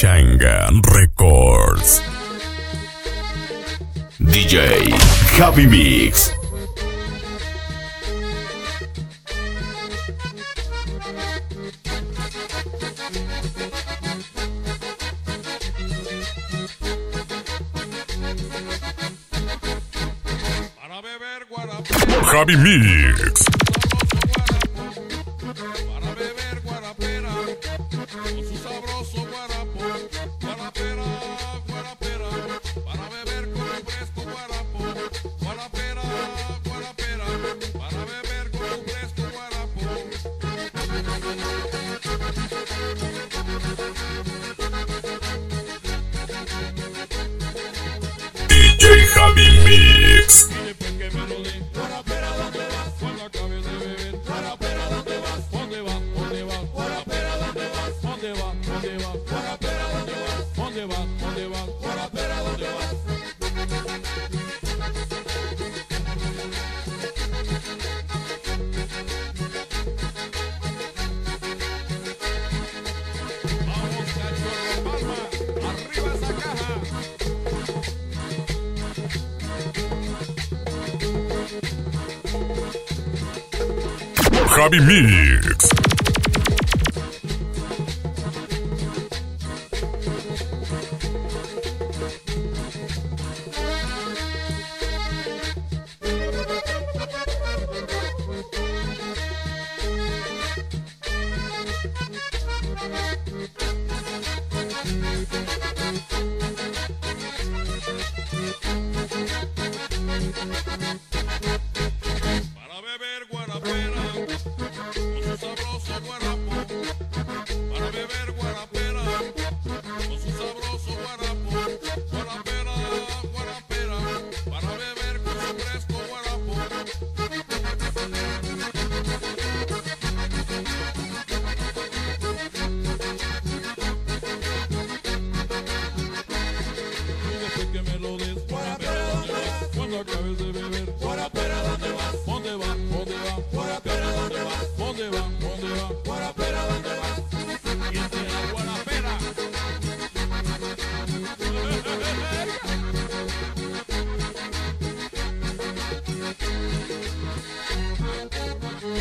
Changa Records. DJ Javi Mix. Javi Mix. Hobby Mix. Para beber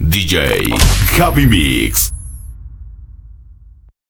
DJ Happy Mix.